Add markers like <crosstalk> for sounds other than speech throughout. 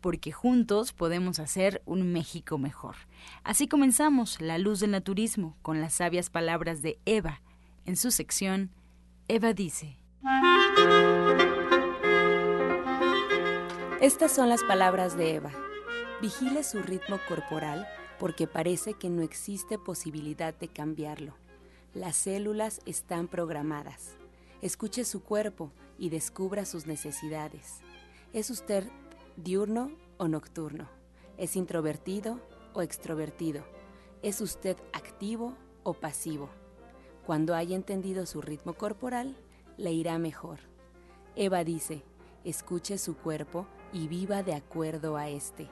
porque juntos podemos hacer un México mejor. Así comenzamos La Luz del Naturismo con las sabias palabras de Eva. En su sección, Eva dice. Estas son las palabras de Eva. Vigile su ritmo corporal porque parece que no existe posibilidad de cambiarlo. Las células están programadas. Escuche su cuerpo y descubra sus necesidades. ¿Es usted diurno o nocturno, es introvertido o extrovertido, es usted activo o pasivo. Cuando haya entendido su ritmo corporal, le irá mejor. Eva dice, escuche su cuerpo y viva de acuerdo a este.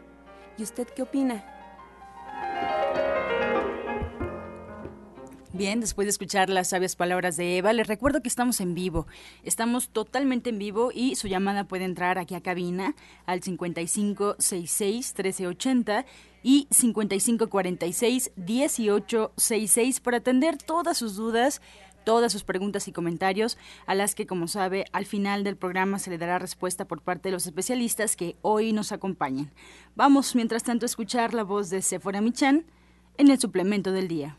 ¿Y usted qué opina? Bien, después de escuchar las sabias palabras de Eva, les recuerdo que estamos en vivo. Estamos totalmente en vivo y su llamada puede entrar aquí a cabina al 5566-1380 y 5546-1866 para atender todas sus dudas todas sus preguntas y comentarios, a las que, como sabe, al final del programa se le dará respuesta por parte de los especialistas que hoy nos acompañan. Vamos, mientras tanto, a escuchar la voz de Sephora Michan en el suplemento del día.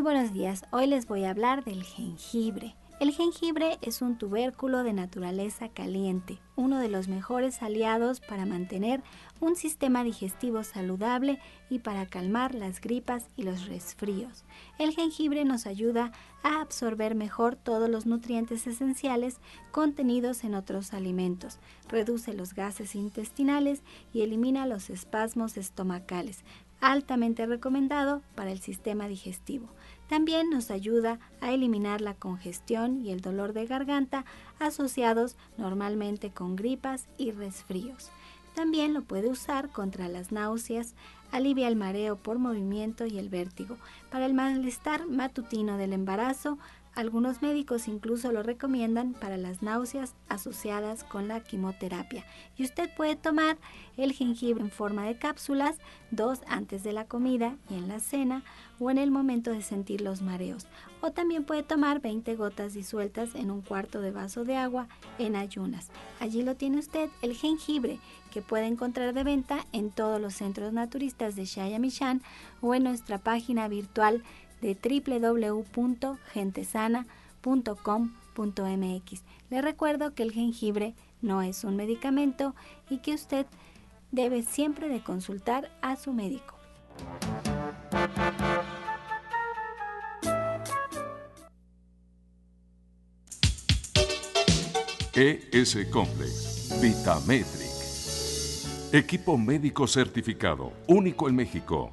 Muy buenos días, hoy les voy a hablar del jengibre. El jengibre es un tubérculo de naturaleza caliente, uno de los mejores aliados para mantener un sistema digestivo saludable y para calmar las gripas y los resfríos. El jengibre nos ayuda a absorber mejor todos los nutrientes esenciales contenidos en otros alimentos, reduce los gases intestinales y elimina los espasmos estomacales, altamente recomendado para el sistema digestivo. También nos ayuda a eliminar la congestión y el dolor de garganta asociados normalmente con gripas y resfríos. También lo puede usar contra las náuseas, alivia el mareo por movimiento y el vértigo. Para el malestar matutino del embarazo, algunos médicos incluso lo recomiendan para las náuseas asociadas con la quimioterapia. Y usted puede tomar el jengibre en forma de cápsulas, dos antes de la comida y en la cena o en el momento de sentir los mareos. O también puede tomar 20 gotas disueltas en un cuarto de vaso de agua en ayunas. Allí lo tiene usted, el jengibre, que puede encontrar de venta en todos los centros naturistas de Shayamishan o en nuestra página virtual de www.gentesana.com.mx. Le recuerdo que el jengibre no es un medicamento y que usted debe siempre de consultar a su médico. ES Complex, Vitametric. Equipo médico certificado, único en México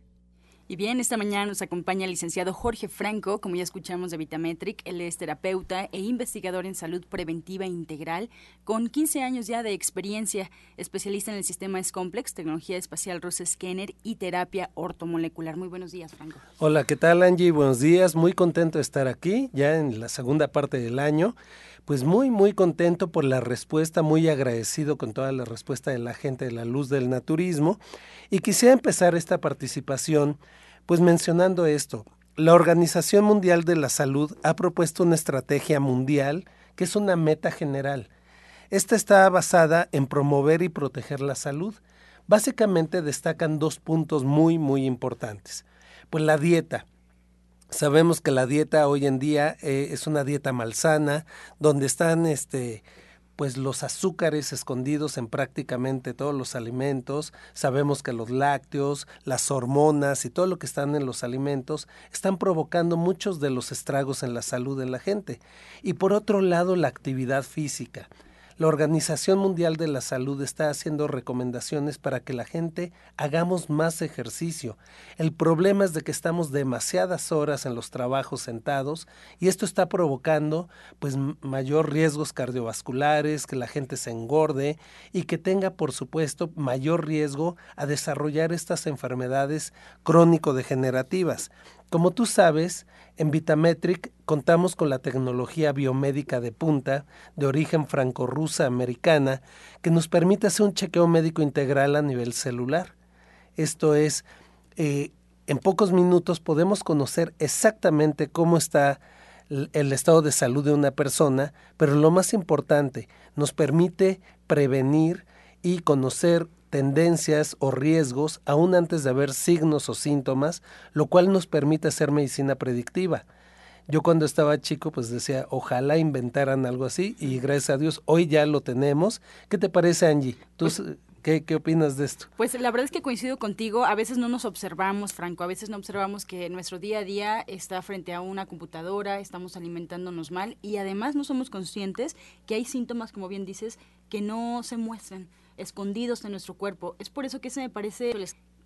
Y bien, esta mañana nos acompaña el licenciado Jorge Franco, como ya escuchamos de Vitametric. Él es terapeuta e investigador en salud preventiva integral, con 15 años ya de experiencia, especialista en el sistema S-Complex, tecnología espacial Rosa Scanner y terapia ortomolecular. Muy buenos días, Franco. Hola, ¿qué tal, Angie? Buenos días. Muy contento de estar aquí, ya en la segunda parte del año. Pues muy, muy contento por la respuesta, muy agradecido con toda la respuesta de la gente de la luz del naturismo. Y quisiera empezar esta participación pues mencionando esto, la Organización Mundial de la Salud ha propuesto una estrategia mundial que es una meta general. Esta está basada en promover y proteger la salud. Básicamente destacan dos puntos muy, muy importantes. Pues la dieta. Sabemos que la dieta hoy en día eh, es una dieta malsana, donde están este, pues los azúcares escondidos en prácticamente todos los alimentos. Sabemos que los lácteos, las hormonas y todo lo que están en los alimentos están provocando muchos de los estragos en la salud de la gente. Y por otro lado, la actividad física. La Organización Mundial de la Salud está haciendo recomendaciones para que la gente hagamos más ejercicio. El problema es de que estamos demasiadas horas en los trabajos sentados y esto está provocando pues mayor riesgos cardiovasculares, que la gente se engorde y que tenga por supuesto mayor riesgo a desarrollar estas enfermedades crónico-degenerativas. Como tú sabes, en Vitametric contamos con la tecnología biomédica de punta de origen franco-rusa americana que nos permite hacer un chequeo médico integral a nivel celular. Esto es, eh, en pocos minutos podemos conocer exactamente cómo está el estado de salud de una persona, pero lo más importante, nos permite prevenir y conocer tendencias o riesgos aún antes de haber signos o síntomas, lo cual nos permite hacer medicina predictiva. Yo cuando estaba chico pues decía, ojalá inventaran algo así y gracias a Dios hoy ya lo tenemos. ¿Qué te parece Angie? ¿Tú, pues ¿Qué, ¿Qué opinas de esto? Pues la verdad es que coincido contigo. A veces no nos observamos, Franco. A veces no observamos que nuestro día a día está frente a una computadora, estamos alimentándonos mal y además no somos conscientes que hay síntomas, como bien dices, que no se muestran escondidos en nuestro cuerpo. Es por eso que se me parece,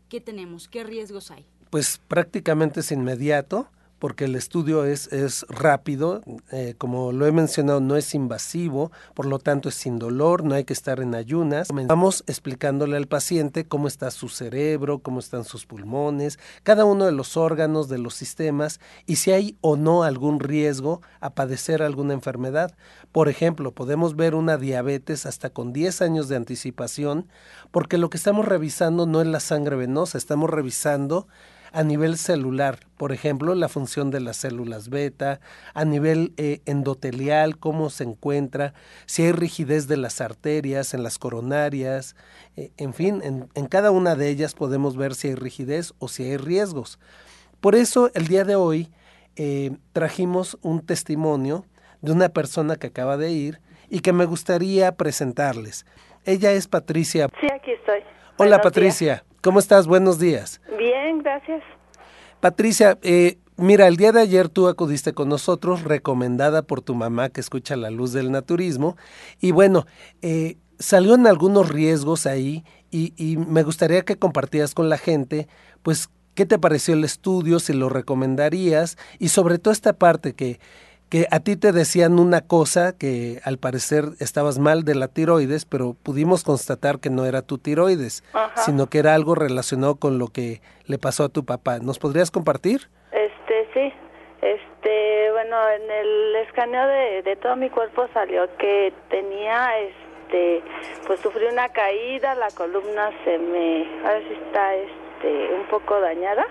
¿qué tenemos? ¿Qué riesgos hay? Pues prácticamente es inmediato porque el estudio es, es rápido, eh, como lo he mencionado, no es invasivo, por lo tanto es sin dolor, no hay que estar en ayunas. Vamos explicándole al paciente cómo está su cerebro, cómo están sus pulmones, cada uno de los órganos, de los sistemas, y si hay o no algún riesgo a padecer alguna enfermedad. Por ejemplo, podemos ver una diabetes hasta con 10 años de anticipación, porque lo que estamos revisando no es la sangre venosa, estamos revisando a nivel celular, por ejemplo, la función de las células beta, a nivel eh, endotelial, cómo se encuentra, si hay rigidez de las arterias, en las coronarias, eh, en fin, en, cada una de ellas podemos ver si hay rigidez o si hay riesgos. Por eso, el día de hoy eh, trajimos un testimonio de una persona que acaba de ir y que me gustaría presentarles. Ella es Patricia. Sí, aquí estoy. Hola Patricia. ¿Cómo estás? Buenos días. Bien, gracias. Patricia, eh, mira, el día de ayer tú acudiste con nosotros, recomendada por tu mamá que escucha la luz del naturismo, y bueno, eh, salieron algunos riesgos ahí y, y me gustaría que compartieras con la gente, pues, qué te pareció el estudio, si lo recomendarías, y sobre todo esta parte que que a ti te decían una cosa que al parecer estabas mal de la tiroides, pero pudimos constatar que no era tu tiroides, sino que era algo relacionado con lo que le pasó a tu papá. ¿Nos podrías compartir? Este, sí. Este, bueno, en el escaneo de, de todo mi cuerpo salió que tenía, este, pues sufrí una caída, la columna se me, ahora sí está, este, un poco dañada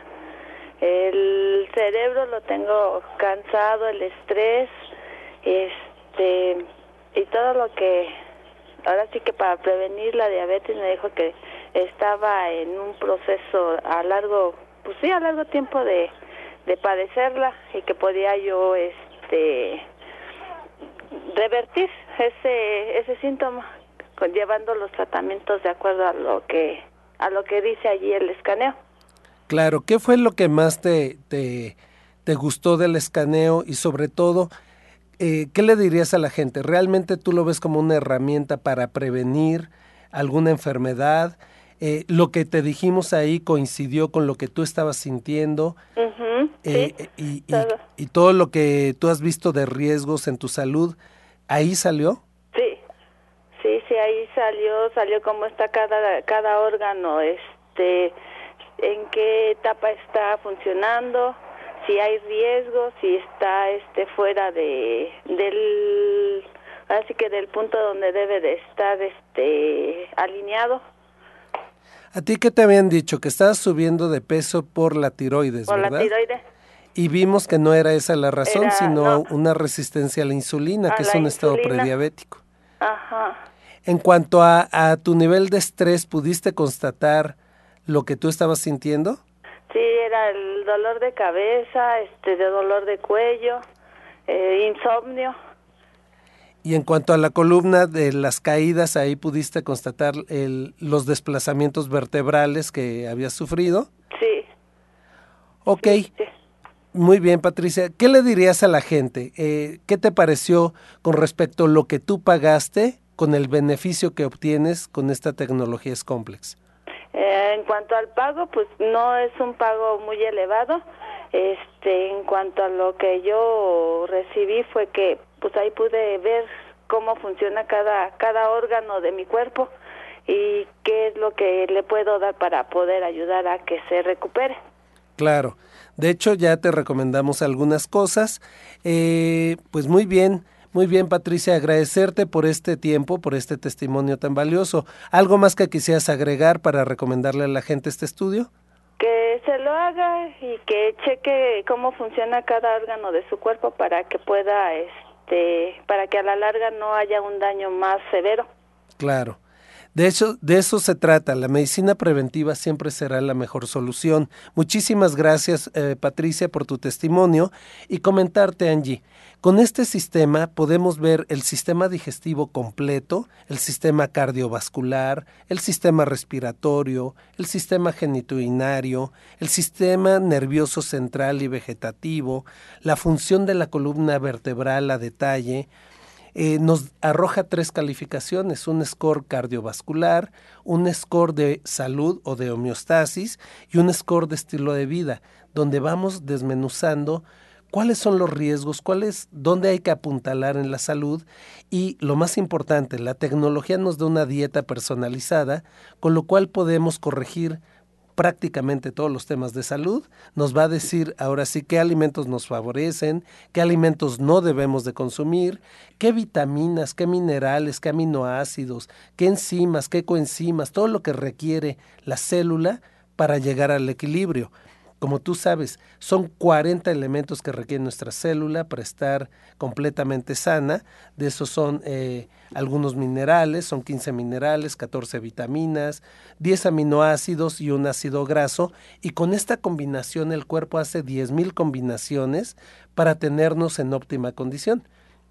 el cerebro lo tengo cansado, el estrés, este, y todo lo que, ahora sí que para prevenir la diabetes me dijo que estaba en un proceso a largo, pues sí, a largo tiempo de, de padecerla y que podía yo, este, revertir ese, ese síntoma llevando los tratamientos de acuerdo a lo que, a lo que dice allí el escaneo. Claro, ¿qué fue lo que más te, te, gustó del escaneo y sobre todo, eh, qué le dirías a la gente? ¿Realmente tú lo ves como una herramienta para prevenir alguna enfermedad? Eh, lo que te dijimos ahí coincidió con lo que tú estabas sintiendo eh, y, y, todo lo que tú has visto de riesgos en tu salud, ¿ahí salió? Sí, sí, sí, ahí salió, salió cómo está cada, cada órgano, este, en qué etapa está funcionando, si hay riesgo, si está este fuera de del así que del punto donde debe de estar este alineado. ¿A ti qué te habían dicho? Que estabas subiendo de peso por la tiroides, por ¿verdad? la tiroides. Y vimos que no era esa la razón, sino una resistencia a la insulina, que es un estado prediabético. Ajá. En cuanto a, a tu nivel de estrés, ¿pudiste constatar lo que tú estabas sintiendo? Sí, era el dolor de cabeza, este, de dolor de cuello, eh, insomnio. Y en cuanto a la columna de las caídas, ahí pudiste constatar el, los desplazamientos vertebrales que habías sufrido. Sí. Ok. Muy bien, Patricia. ¿Qué le dirías a la gente? Eh, ¿Qué te pareció con respecto a lo que tú pagaste con el beneficio que obtienes con esta tecnología es complex? Eh, en cuanto al pago, pues no es un pago muy elevado. Este, en cuanto a lo que yo recibí fue que pues ahí pude ver cómo funciona cada cada órgano de mi cuerpo y qué es lo que le puedo dar para poder ayudar a que se recupere. Claro. De hecho, ya te recomendamos algunas cosas. Eh, pues muy bien. Muy bien, Patricia, agradecerte por este tiempo, por este testimonio tan valioso. ¿Algo más que quisieras agregar para recomendarle a la gente este estudio? Que se lo haga y que cheque cómo funciona cada órgano de su cuerpo para que pueda, este, para que a la larga no haya un daño más severo. Claro. De hecho, de eso se trata. La medicina preventiva siempre será la mejor solución. Muchísimas gracias, eh, Patricia, por tu testimonio y comentarte, Angie. Con este sistema podemos ver el sistema digestivo completo, el sistema cardiovascular, el sistema respiratorio, el sistema genitourinario, el sistema nervioso central y vegetativo, la función de la columna vertebral a detalle, eh, nos arroja tres calificaciones, un score cardiovascular, un score de salud o de homeostasis y un score de estilo de vida, donde vamos desmenuzando cuáles son los riesgos, cuáles, dónde hay que apuntalar en la salud y lo más importante, la tecnología nos da una dieta personalizada, con lo cual podemos corregir prácticamente todos los temas de salud, nos va a decir ahora sí qué alimentos nos favorecen, qué alimentos no debemos de consumir, qué vitaminas, qué minerales, qué aminoácidos, qué enzimas, qué coenzimas, todo lo que requiere la célula para llegar al equilibrio. Como tú sabes, son 40 elementos que requiere nuestra célula para estar completamente sana. De esos son eh, algunos minerales, son 15 minerales, 14 vitaminas, 10 aminoácidos y un ácido graso. Y con esta combinación el cuerpo hace 10.000 combinaciones para tenernos en óptima condición.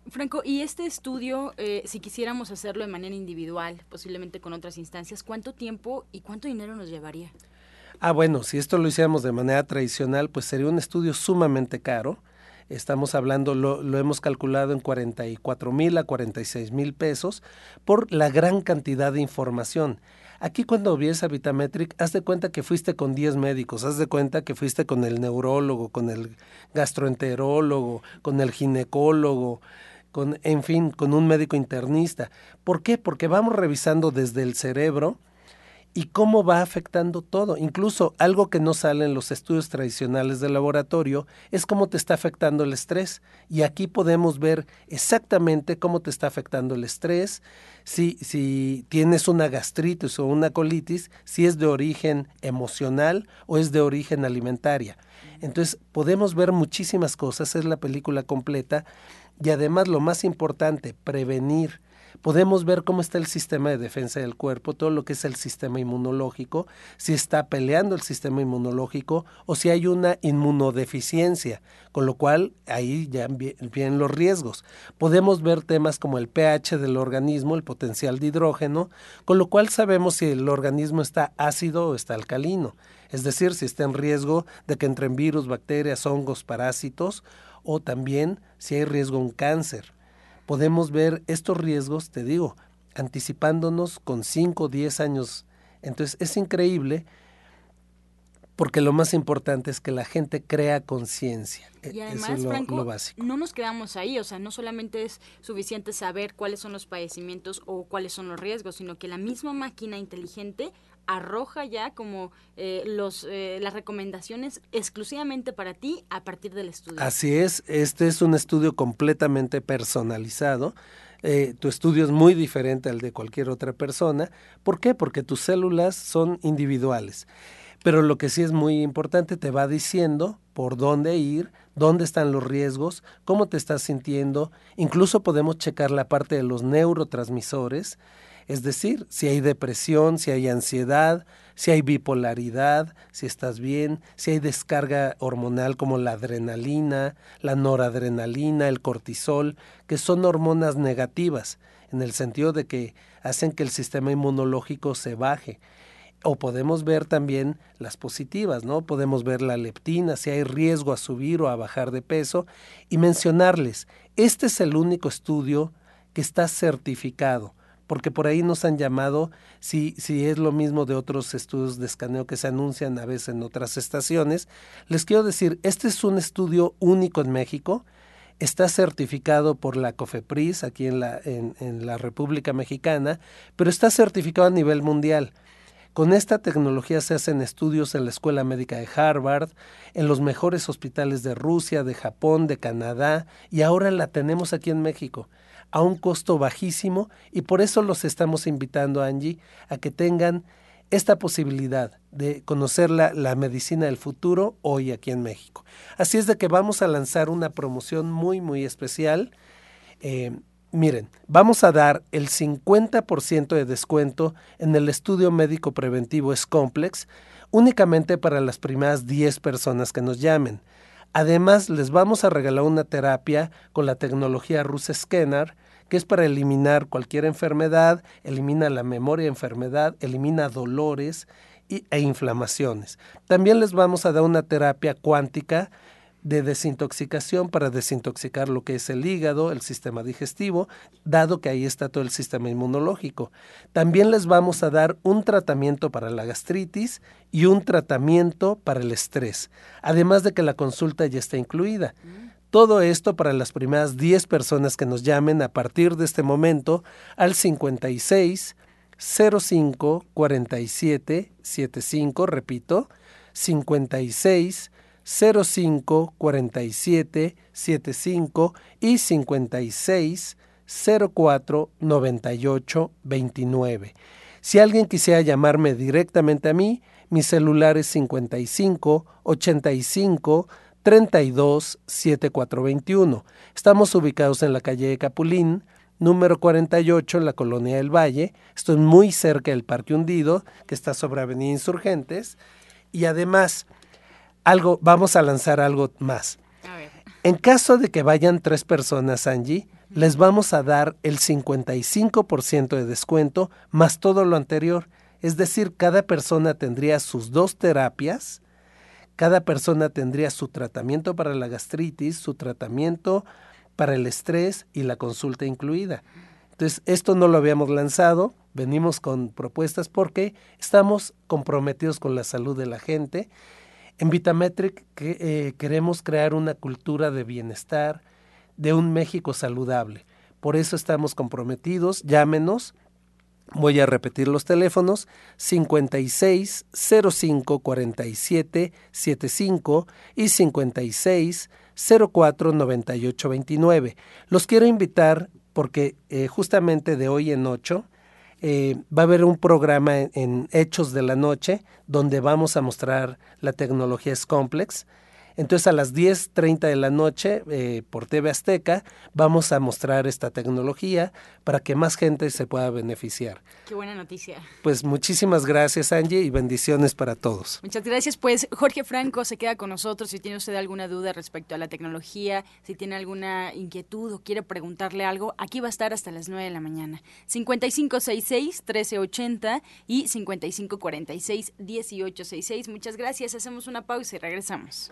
Franco, y este estudio, eh, si quisiéramos hacerlo de manera individual, posiblemente con otras instancias, ¿cuánto tiempo y cuánto dinero nos llevaría? Ah, bueno, si esto lo hiciéramos de manera tradicional, pues sería un estudio sumamente caro. Estamos hablando, lo, hemos calculado en 44 mil a 46 mil pesos por la gran cantidad de información. Aquí cuando vienes a Vitametric, haz de cuenta que fuiste con 10 médicos, haz de cuenta que fuiste con el neurólogo, con el gastroenterólogo, con el ginecólogo, con, en fin, con un médico internista. ¿Por qué? Porque vamos revisando desde el cerebro, y cómo va afectando todo. Incluso algo que no sale en los estudios tradicionales del laboratorio es cómo te está afectando el estrés. Y aquí podemos ver exactamente cómo te está afectando el estrés, si, si tienes una gastritis o una colitis, si es de origen emocional o es de origen alimentaria. Entonces podemos ver muchísimas cosas, es la película completa y además lo más importante, prevenir podemos ver cómo está el sistema de defensa del cuerpo, todo lo que es el sistema inmunológico, si está peleando el sistema inmunológico o si hay una inmunodeficiencia, con lo cual ahí ya vienen los riesgos. Podemos ver temas como el pH del organismo, el potencial de hidrógeno, con lo cual sabemos si el organismo está ácido o está alcalino, es decir, si está en riesgo de que entren virus, bacterias, hongos, parásitos, o también si hay riesgo de un cáncer podemos ver estos riesgos, te digo, anticipándonos con 5 o 10 años Entonces es increíble porque lo más importante es que la gente crea conciencia. E, y además, Franco, no nos quedamos ahí, o sea, no solamente es suficiente saber cuáles son los padecimientos o cuáles son los riesgos, sino que la misma máquina inteligente arroja ya como eh, los, eh, las recomendaciones exclusivamente para ti a partir del estudio. Así es, este es un estudio completamente personalizado. Eh, tu estudio es muy diferente al de cualquier otra persona. ¿Por qué? Porque tus células son individuales. Pero lo que sí es muy importante, te va diciendo por dónde ir, dónde están los riesgos, cómo te estás sintiendo. Incluso podemos checar la parte de los neurotransmisores, es decir, si hay depresión, si hay ansiedad, si hay bipolaridad, si estás bien, si hay descarga hormonal como la adrenalina, la noradrenalina, el cortisol, que son hormonas negativas, en el sentido de que hacen que el sistema inmunológico se baje. O podemos ver también las positivas, ¿no? Podemos ver la leptina, si hay riesgo a subir o a bajar de peso. Y mencionarles, este es el único estudio que está certificado, porque por ahí nos han llamado si, si es lo mismo de otros estudios de escaneo que se anuncian a veces en otras estaciones. Les quiero decir, este es un estudio único en México, está certificado por la COFEPRIS aquí en la, en, en la República Mexicana, pero está certificado a nivel mundial. Con esta tecnología se hacen estudios en la Escuela Médica de Harvard, en los mejores hospitales de Rusia, de Japón, de Canadá y ahora la tenemos aquí en México a un costo bajísimo y por eso los estamos invitando, Angie, a que tengan esta posibilidad de conocer la, medicina del futuro hoy aquí en México. Así es de que vamos a lanzar una promoción muy, muy especial. Eh, Miren, vamos a dar el 50% de descuento en el estudio médico preventivo Scomplex únicamente para las primeras 10 personas que nos llamen. Además, les vamos a regalar una terapia con la tecnología Rus Scanner, que es para eliminar cualquier enfermedad, elimina la memoria de enfermedad, elimina dolores e inflamaciones. También les vamos a dar una terapia cuántica de desintoxicación para desintoxicar lo que es el hígado, el sistema digestivo, dado que ahí está todo el sistema inmunológico. También les vamos a dar un tratamiento para la gastritis y un tratamiento para el estrés, además de que la consulta ya está incluida. Todo esto para las primeras 10 personas que nos llamen a partir de este momento al 56 05 47 75, repito, 56 05 47 75 y 56 04 98 29. Si alguien quisiera llamarme directamente a mí, mi celular es 55 85 32 7421. Estamos ubicados en la calle de Capulín, número 48 en la colonia del Valle. Estoy muy cerca del Parque Hundido, que está sobre Avenida Insurgentes. Y además, algo, vamos a lanzar algo más. En caso de que vayan tres personas, Angie, les vamos a dar el 55% de descuento más todo lo anterior. Es decir, cada persona tendría sus dos terapias, cada persona tendría su tratamiento para la gastritis, su tratamiento para el estrés y la consulta incluida. Entonces, esto no lo habíamos lanzado, venimos con propuestas porque estamos comprometidos con la salud de la gente en Vitametric eh, queremos crear una cultura de bienestar, de un México saludable. Por eso estamos comprometidos. Llámenos. Voy a repetir los teléfonos 56 05 47 75 y 56 04 98 29. Los quiero invitar porque eh, justamente de hoy en 8 eh, va a haber un programa en, Hechos de la Noche donde vamos a mostrar la tecnología S-Complex. Entonces a las 10.30 de la noche eh, por TV Azteca vamos a mostrar esta tecnología para que más gente se pueda beneficiar. Qué buena noticia. Pues muchísimas gracias Angie y bendiciones para todos. Muchas gracias. Pues Jorge Franco se queda con nosotros. Si tiene usted alguna duda respecto a la tecnología, si tiene alguna inquietud o quiere preguntarle algo, aquí va a estar hasta las 9 de la mañana. 5566-1380 y 5546-1866. Muchas gracias. Hacemos una pausa y regresamos.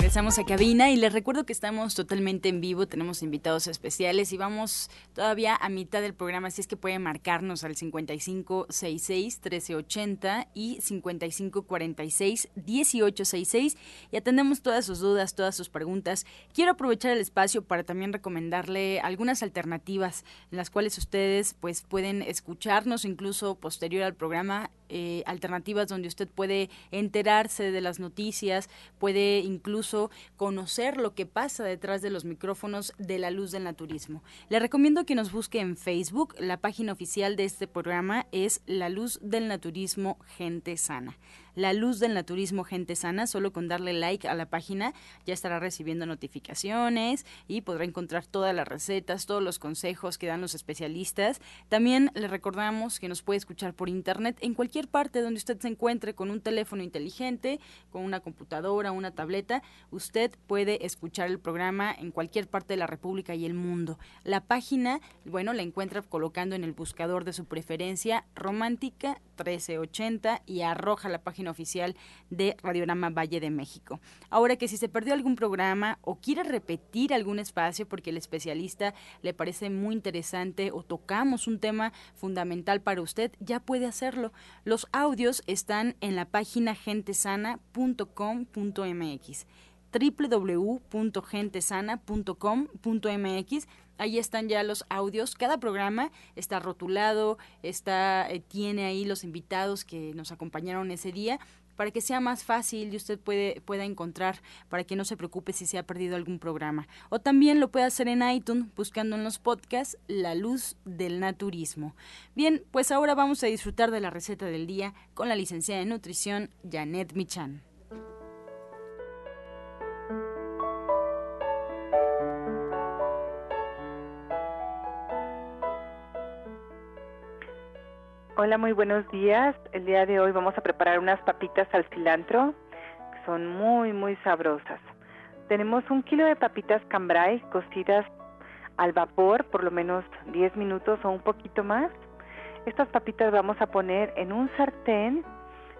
Regresamos a cabina y les recuerdo que estamos totalmente en vivo, tenemos invitados especiales y vamos todavía a mitad del programa, así es que pueden marcarnos al 5566-1380 y 5546-1866 y atendemos todas sus dudas, todas sus preguntas. Quiero aprovechar el espacio para también recomendarle algunas alternativas en las cuales ustedes pues pueden escucharnos incluso posterior al programa eh, alternativas donde usted puede enterarse de las noticias, puede incluso conocer lo que pasa detrás de los micrófonos de la luz del naturismo. Le recomiendo que nos busque en Facebook. La página oficial de este programa es La Luz del Naturismo Gente Sana. La Luz del Naturismo Gente Sana, solo con darle like a la página ya estará recibiendo notificaciones y podrá encontrar todas las recetas, todos los consejos que dan los especialistas. También le recordamos que nos puede escuchar por internet en cualquier parte donde usted se encuentre con un teléfono inteligente, con una computadora, una tableta, usted puede escuchar el programa en cualquier parte de la República y el mundo. La página, bueno, la encuentra colocando en el buscador de su preferencia Romántica 1380 y arroja la página oficial de Radiorama Valle de México. Ahora que si se perdió algún programa o quiere repetir algún espacio porque el especialista le parece muy interesante o tocamos un tema fundamental para usted, ya puede hacerlo. Los audios están en la página gentesana.com.mx www.gentesana.com.mx Ahí están ya los audios. Cada programa está rotulado, está, eh, tiene ahí los invitados que nos acompañaron ese día para que sea más fácil y usted puede, pueda encontrar, para que no se preocupe si se ha perdido algún programa. O también lo puede hacer en iTunes buscando en los podcasts La Luz del Naturismo. Bien, pues ahora vamos a disfrutar de la receta del día con la licenciada en nutrición Janet Michan. Hola, muy buenos días. El día de hoy vamos a preparar unas papitas al cilantro que son muy, muy sabrosas. Tenemos un kilo de papitas cambrai cocidas al vapor por lo menos 10 minutos o un poquito más. Estas papitas vamos a poner en un sartén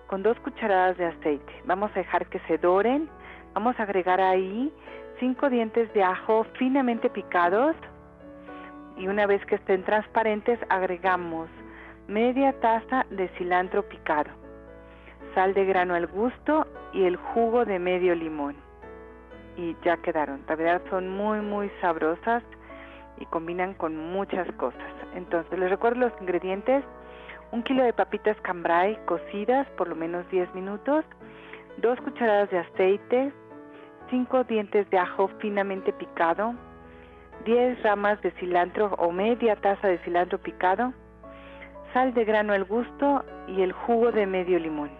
con dos cucharadas de aceite. Vamos a dejar que se doren. Vamos a agregar ahí cinco dientes de ajo finamente picados y una vez que estén transparentes agregamos media taza de cilantro picado, sal de grano al gusto y el jugo de medio limón. Y ya quedaron. La verdad son muy muy sabrosas y combinan con muchas cosas. Entonces les recuerdo los ingredientes. Un kilo de papitas cambrai cocidas por lo menos 10 minutos, dos cucharadas de aceite, cinco dientes de ajo finamente picado, 10 ramas de cilantro o media taza de cilantro picado, sal de grano al gusto y el jugo de medio limón.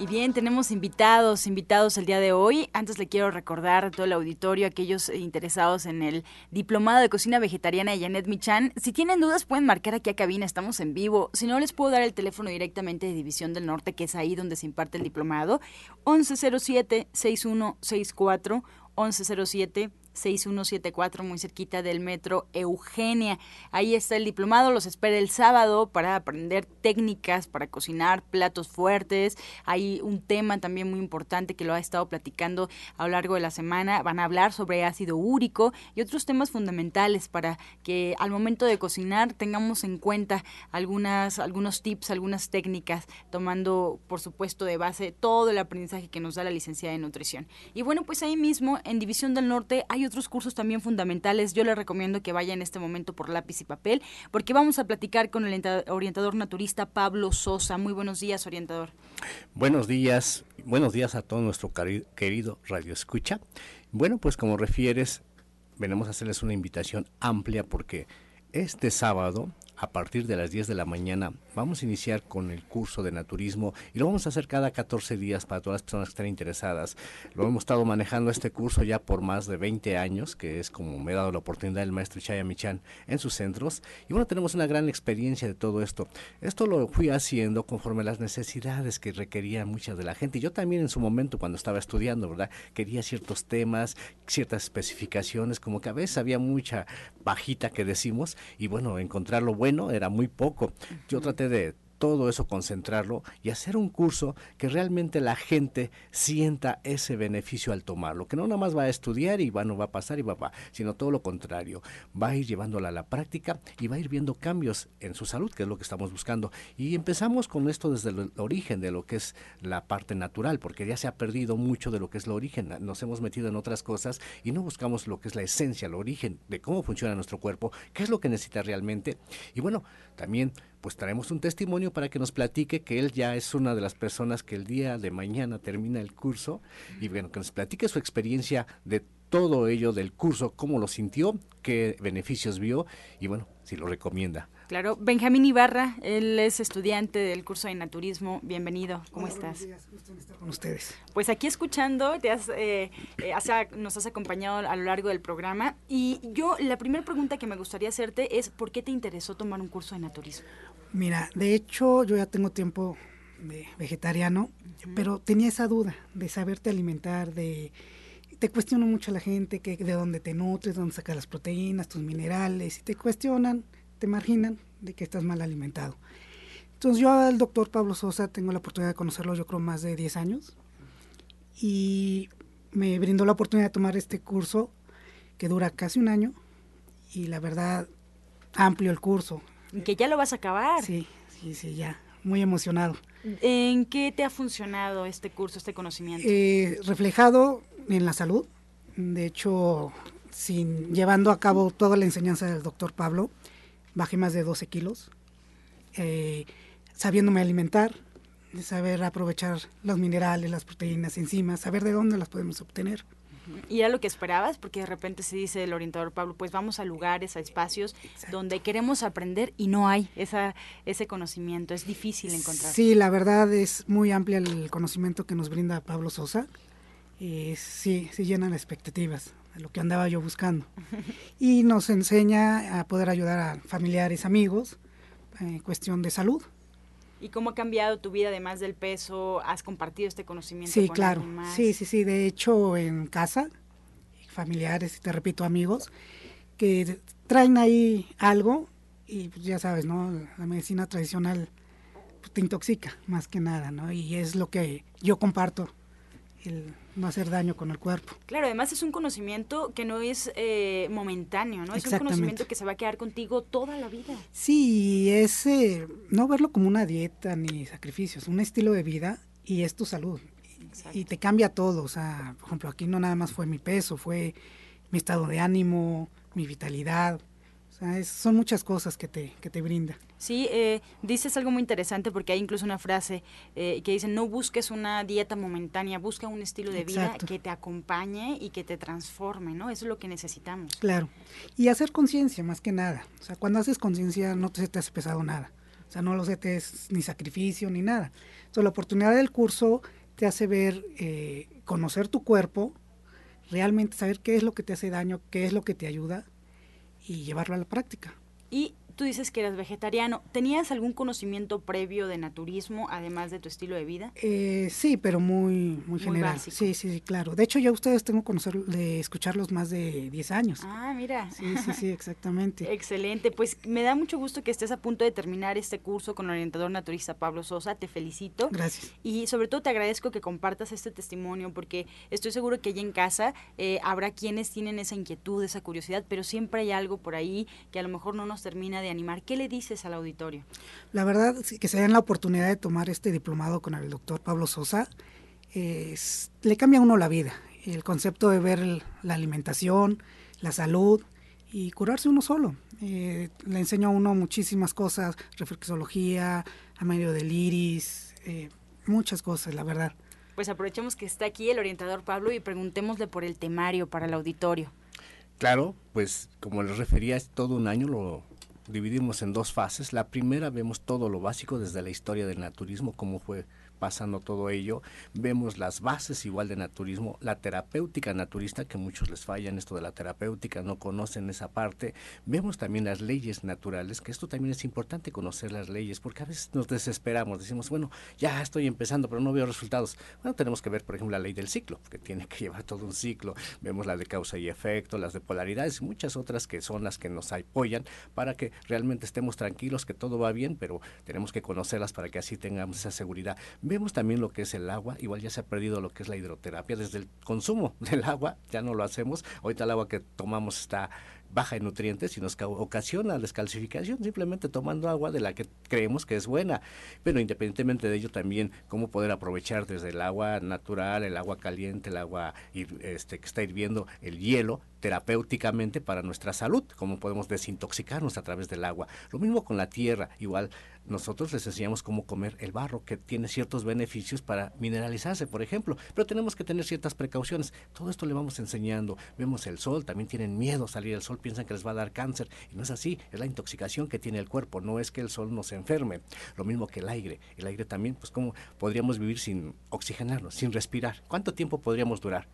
Y bien, tenemos invitados, invitados el día de hoy. Antes le quiero recordar a todo el auditorio, aquellos interesados en el diplomado de cocina vegetariana de Janet Michan, si tienen dudas pueden marcar aquí a cabina, estamos en vivo. Si no, les puedo dar el teléfono directamente de División del Norte, que es ahí donde se imparte el diplomado, 1107-6164, 1107 6174, muy cerquita del metro Eugenia. Ahí está el diplomado, los espera el sábado para aprender técnicas para cocinar platos fuertes. Hay un tema también muy importante que lo ha estado platicando a lo largo de la semana. Van a hablar sobre ácido úrico y otros temas fundamentales para que al momento de cocinar tengamos en cuenta algunas, algunos tips, algunas técnicas, tomando por supuesto de base todo el aprendizaje que nos da la licenciada de nutrición. Y bueno, pues ahí mismo en División del Norte hay otros cursos también fundamentales. Yo le recomiendo que vaya en este momento por lápiz y papel, porque vamos a platicar con el orientador naturista Pablo Sosa. Muy buenos días, orientador. Buenos días, buenos días a todo nuestro querido Radio Escucha. Bueno, pues como refieres, venimos a hacerles una invitación amplia porque este sábado a partir de las 10 de la mañana vamos a iniciar con el curso de naturismo y lo vamos a hacer cada 14 días para todas las personas que estén interesadas. Lo hemos estado manejando este curso ya por más de 20 años, que es como me ha dado la oportunidad el maestro Chaya Michan en sus centros. Y bueno, tenemos una gran experiencia de todo esto. Esto lo fui haciendo conforme a las necesidades que requerían muchas de la gente. Yo también en su momento cuando estaba estudiando, ¿verdad? Quería ciertos temas, ciertas especificaciones, como que a veces había mucha bajita que decimos y bueno, encontrarlo bueno bueno, era muy poco. Yo traté de todo eso concentrarlo y hacer un curso que realmente la gente sienta ese beneficio al tomarlo, que no nada más va a estudiar y va, no va a pasar y va, va, sino todo lo contrario, va a ir llevándola a la práctica y va a ir viendo cambios en su salud, que es lo que estamos buscando. Y empezamos con esto desde el origen de lo que es la parte natural, porque ya se ha perdido mucho de lo que es el origen, nos hemos metido en otras cosas y no buscamos lo que es la esencia, el origen de cómo funciona nuestro cuerpo, qué es lo que necesita realmente. Y bueno, también pues traemos un testimonio para que nos platique que él ya es una de las personas que el día de mañana termina el curso y bueno, que nos platique su experiencia de todo ello del curso, cómo lo sintió, qué beneficios vio y bueno, si lo recomienda. Claro, Benjamín Ibarra, él es estudiante del curso de naturismo. Bienvenido, ¿cómo estás? Días, gusto estar con ustedes. Pues aquí escuchando, te has, eh, eh, nos has acompañado a lo largo del programa y yo la primera pregunta que me gustaría hacerte es ¿por qué te interesó tomar un curso de naturismo? Mira, de hecho yo ya tengo tiempo de vegetariano, pero tenía esa duda de saberte alimentar, de te cuestiono mucho a la gente que de dónde te nutres, dónde sacas las proteínas, tus minerales, y te cuestionan, te marginan de que estás mal alimentado. Entonces yo al doctor Pablo Sosa tengo la oportunidad de conocerlo yo creo más de 10 años y me brindó la oportunidad de tomar este curso que dura casi un año y la verdad amplio el curso, que ya lo vas a acabar. Sí, sí, sí, ya. Muy emocionado. ¿En qué te ha funcionado este curso, este conocimiento? Eh, reflejado en la salud. De hecho, sin, llevando a cabo toda la enseñanza del doctor Pablo, bajé más de 12 kilos. Eh, sabiéndome alimentar, saber aprovechar los minerales, las proteínas, enzimas, saber de dónde las podemos obtener. ¿Y era lo que esperabas? Porque de repente se dice el orientador Pablo, pues vamos a lugares, a espacios donde queremos aprender y no hay esa, ese conocimiento, es difícil encontrar. Sí, la verdad es muy amplia el conocimiento que nos brinda Pablo Sosa. y sí, sí llenan expectativas de lo que andaba yo buscando. <laughs> Y nos enseña a poder ayudar a familiares, amigos, en cuestión de salud. ¿Y cómo ha cambiado tu vida además del peso? ¿Has compartido este conocimiento sí, claro. Sí, sí, sí. De hecho, en casa, familiares, y te repito, amigos, que traen ahí algo y pues, ya sabes, ¿no? La medicina tradicional pues, te intoxica más que nada, ¿no? Y es lo que yo comparto, el no hacer daño con el cuerpo. Claro, además es un conocimiento que no es eh, momentáneo, ¿no? Es un conocimiento que se va a quedar contigo toda la vida. Sí, es eh, no verlo como una dieta ni sacrificios, un estilo de vida y es tu salud. Y te cambia todo, o sea, por ejemplo, aquí no nada más fue mi peso, fue mi estado de ánimo, mi vitalidad, son muchas cosas que te, que te brinda. Sí, eh, dices algo muy interesante porque hay incluso una frase eh, que dice, no busques una dieta momentánea, busca un estilo de vida que te acompañe y que te transforme, ¿no? Eso es lo que necesitamos. Claro. Y hacer conciencia más que nada. O sea, cuando haces conciencia no te, te hace pesado nada. O sea, no lo sé, ni sacrificio ni nada. Entonces, la oportunidad del curso te hace ver, eh, conocer tu cuerpo, realmente saber qué es lo que te hace daño, qué es lo que te ayuda y llevarlo a la práctica. Tú dices que eras vegetariano. ¿Tenías algún conocimiento previo de naturismo, además de tu estilo de vida? Eh, sí, pero muy, muy, general. Sí, sí, sí, claro. De hecho, ya ustedes tengo conocer, de escucharlos más de 10 años. Ah, mira. Sí, sí, sí, exactamente. <laughs> Excelente. Pues me da mucho gusto que estés a punto de terminar este curso con el orientador naturista Pablo Sosa. Te felicito. Gracias. Y sobre todo te agradezco que compartas este testimonio, porque estoy seguro que allá en casa eh, habrá quienes tienen esa inquietud, esa curiosidad, pero siempre hay algo por ahí que a lo mejor no nos termina de animar. ¿Qué le dices al auditorio? La verdad, que se den la oportunidad de tomar este diplomado con el doctor Pablo Sosa, le cambia a uno la vida. el concepto de ver la alimentación, la salud y curarse uno solo. Eh, le enseño a uno muchísimas cosas, reflexología, a medio del iris, eh, muchas cosas, la verdad. Pues aprovechemos que está aquí el orientador Pablo y preguntémosle por el temario para el auditorio. Claro, pues como les refería, es todo un año, lo dividimos en dos fases. La primera vemos todo lo básico desde la historia del naturismo, cómo fue pasando todo ello. Vemos las bases igual de naturismo, la terapéutica naturista, que muchos les fallan esto de la terapéutica, no conocen esa parte. Vemos también las leyes naturales, que esto también es importante conocer las leyes, porque a veces nos desesperamos, decimos, bueno, ya estoy empezando, pero no veo resultados. Bueno, tenemos que ver, por ejemplo, la ley del ciclo, que tiene que <laughs> llevar todo un ciclo. Vemos la de causa y efecto, las de polaridades y muchas otras que son las que nos apoyan para que realmente estemos tranquilos, que todo va bien, pero tenemos que conocerlas para que así tengamos esa seguridad Vemos también lo que es el agua, igual ya se ha perdido lo que es la hidroterapia, desde el consumo <laughs> del agua ya no lo hacemos, ahorita el agua que tomamos está baja en nutrientes y nos ocasiona descalcificación simplemente tomando agua de la que creemos que es buena. Pero independientemente de ello también cómo poder aprovechar desde el agua natural, el agua caliente, el agua este, que está hirviendo, el hielo terapéuticamente para nuestra salud, cómo podemos desintoxicarnos a través del agua. Lo mismo con la tierra, igual nosotros les enseñamos cómo comer el barro, que tiene ciertos beneficios para mineralizarse, por ejemplo, pero tenemos que tener ciertas precauciones. Todo esto le vamos enseñando. Vemos el sol, también tienen miedo a salir al sol, piensan que les va a dar cáncer, y no es así, es la intoxicación que tiene el cuerpo, no es que el sol nos enferme. Lo mismo que el aire. El aire también, pues cómo podríamos vivir sin oxigenarnos, sin respirar. ¿Cuánto tiempo podríamos durar?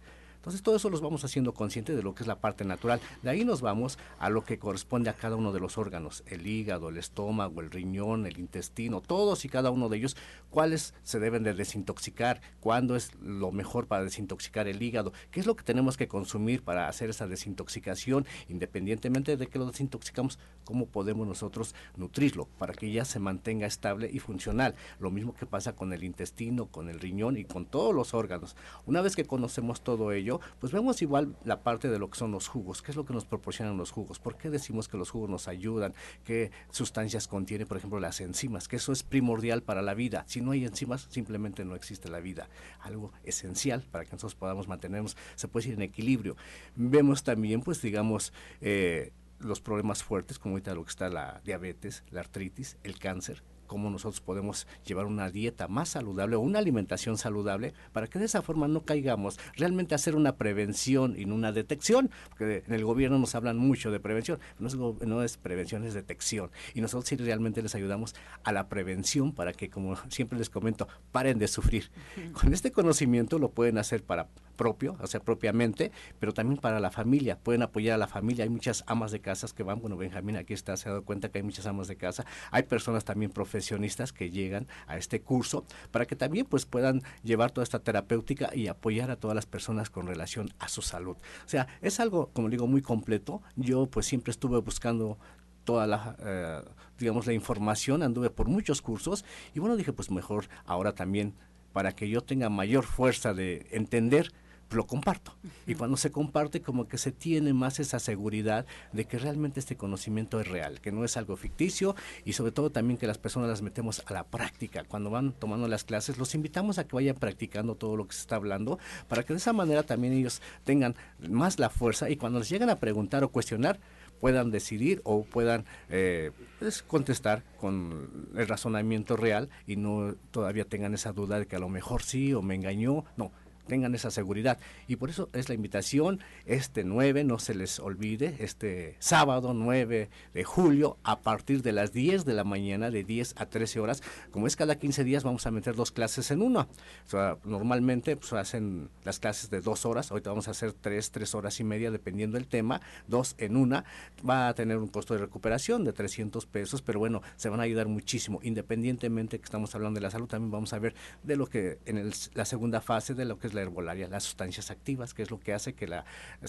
Entonces todo eso los vamos haciendo conscientes de lo que es la parte natural. De ahí nos vamos a lo que corresponde a cada uno de los órganos, el hígado, el estómago, el riñón, el intestino, todos y cada uno de ellos, cuáles se deben de desintoxicar, cuándo es lo mejor para desintoxicar el hígado, qué es lo que tenemos que consumir para hacer esa desintoxicación, independientemente de que lo desintoxicamos, cómo podemos nosotros nutrirlo para que ya se mantenga estable y funcional. Lo mismo que pasa con el intestino, con el riñón y con todos los órganos. Una vez que conocemos todo ello, pues vemos igual la parte de lo que son los jugos, qué es lo que nos proporcionan los jugos, por qué decimos que los jugos nos ayudan, qué sustancias contiene, por ejemplo, las enzimas, que eso es primordial para la vida. Si no hay enzimas, simplemente no existe la vida. Algo esencial para que nosotros podamos mantenernos, se puede decir, en equilibrio. Vemos también, pues digamos, eh, los problemas fuertes, como ahorita lo que está la diabetes, la artritis, el cáncer, cómo nosotros podemos llevar una dieta más saludable o una alimentación saludable para que de esa forma no caigamos realmente hacer una prevención y no una detección, porque en el gobierno nos hablan mucho de prevención, no es, no es prevención, es detección. Y nosotros sí realmente les ayudamos a la prevención para que, como siempre les comento, paren de sufrir. Con este conocimiento lo pueden hacer para propio, o sea, propiamente, pero también para la familia, pueden apoyar a la familia. Hay muchas amas de casas que van, bueno, Benjamín aquí está, se ha dado cuenta que hay muchas amas de casa, hay personas también profesionistas que llegan a este curso para que también pues puedan llevar toda esta terapéutica y apoyar a todas las personas con relación a su salud. O sea, es algo, como digo, muy completo. Yo pues siempre estuve buscando toda la, eh, digamos, la información, anduve por muchos cursos y bueno, dije pues mejor ahora también para que yo tenga mayor fuerza de entender lo comparto. Y cuando se comparte, como que se tiene más esa seguridad de que realmente este conocimiento es real, que no es algo ficticio y sobre todo también que las personas las metemos a la práctica. Cuando van tomando las clases, los invitamos a que vayan practicando todo lo que se está hablando para que de esa manera también ellos tengan más la fuerza y cuando les llegan a preguntar o cuestionar, puedan decidir o puedan eh, pues, contestar con el razonamiento real y no todavía tengan esa duda de que a lo mejor sí o me engañó. No, tengan esa seguridad. Y por eso es la invitación este 9, no se les olvide, este sábado 9 de julio a partir de las 10 de la mañana, de 10 a 13 horas. Como es cada 15 días, vamos a meter dos clases en una. O sea, normalmente pues, hacen las clases de dos horas, ahorita vamos a hacer tres, tres horas y media, dependiendo del tema, dos en una. Va a tener un costo de recuperación de 300 pesos, pero bueno, se van a ayudar muchísimo. Independientemente que estamos hablando de la salud, también vamos a ver de lo que en la segunda fase, de lo que es la herbolaria, las sustancias activas, que es lo que hace que las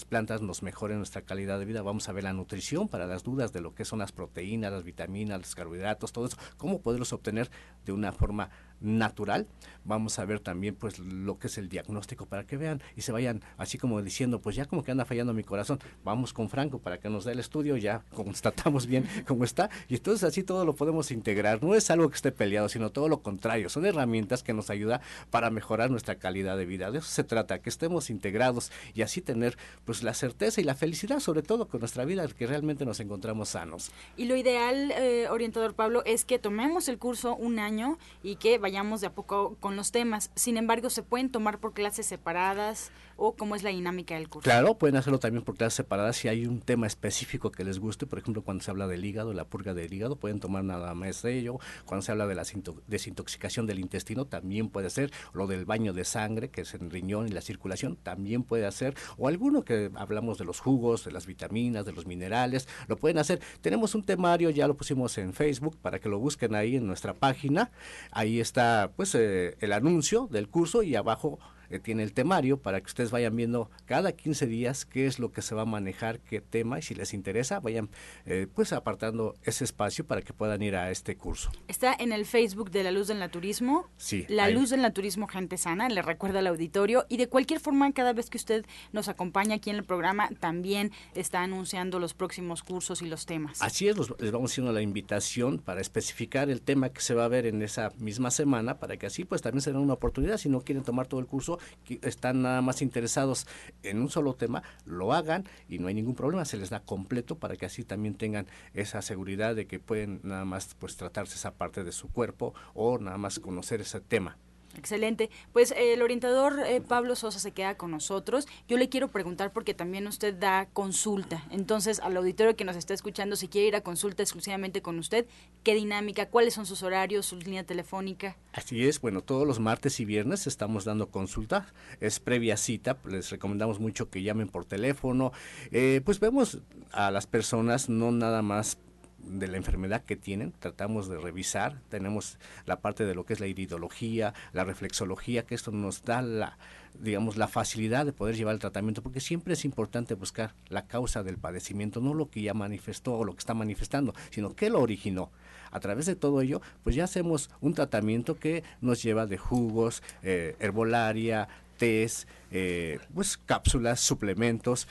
plantas nos mejoren nuestra calidad de vida. Vamos a ver la nutrición para las dudas de lo que son las proteínas, las vitaminas, los carbohidratos, todo eso, cómo poderlos obtener de una forma natural, vamos a ver también pues lo que es el diagnóstico para que vean y se vayan así como diciendo, pues ya como que anda fallando mi corazón, vamos con Franco para que nos dé el estudio, ya constatamos bien <laughs> cómo está y entonces así todo lo podemos integrar, no es algo que esté peleado, sino todo lo contrario, son herramientas que nos ayudan para mejorar nuestra calidad de vida, de eso se trata, que estemos integrados y así tener pues la certeza y la felicidad sobre todo con nuestra vida, que realmente nos encontramos sanos. Y lo ideal, eh, orientador Pablo, es que tomemos el curso un año y que vayamos de a poco con los temas. Sin embargo, se pueden tomar por clases separadas o cómo es la dinámica del curso. Claro, pueden hacerlo también por clases separadas si hay un tema específico que les guste. Por ejemplo, cuando se habla del hígado, la purga del hígado, pueden tomar nada más de ello. Cuando se habla de la desintoxicación del intestino, también puede ser. Lo del baño de sangre, que es el riñón y la circulación, también puede hacer. O alguno que hablamos de los jugos, de las vitaminas, de los minerales, lo pueden hacer. Tenemos un temario, ya lo pusimos en Facebook para que lo busquen ahí en nuestra página. Ahí está pues eh, el anuncio del curso y abajo eh, tiene el temario para que ustedes vayan viendo cada 15 días qué es lo que se va a manejar, qué tema y si les interesa vayan eh, pues apartando ese espacio para que puedan ir a este curso. Está en el Facebook de La Luz del Naturismo. Sí. La Luz del Naturismo Gente Sana, le recuerda al auditorio y de cualquier forma cada vez que usted nos acompaña aquí en el programa también está anunciando los próximos cursos y los temas. Así es, les vamos haciendo la invitación para especificar el tema que se va a ver en esa misma semana para que así pues también será una oportunidad si no quieren tomar todo el curso que están nada más interesados en un solo tema, lo hagan y no hay ningún problema, se les da completo para que así también tengan esa seguridad de que pueden nada más pues tratarse esa parte de su cuerpo o nada más conocer ese tema. Excelente. Pues eh, el orientador eh, Pablo Sosa se queda con nosotros. Yo le quiero preguntar porque también usted da consulta. Entonces, al auditorio que nos está escuchando, si quiere ir a consulta exclusivamente con usted, ¿qué dinámica? ¿Cuáles son sus horarios, su línea telefónica? Así es. Bueno, todos los martes y viernes estamos dando consulta. Es previa cita. Les recomendamos mucho que llamen por teléfono. Eh, pues vemos a las personas no nada más de la enfermedad que tienen, tratamos de revisar, tenemos la parte de lo que es la iridología, la reflexología, que esto nos da la, digamos, la facilidad de poder llevar el tratamiento, porque siempre es importante buscar la causa del padecimiento, no lo que ya manifestó o lo que está manifestando, sino qué lo originó. A través de todo ello, pues ya hacemos un tratamiento que nos lleva de jugos, eh, herbolaria, tés, eh, pues cápsulas, suplementos,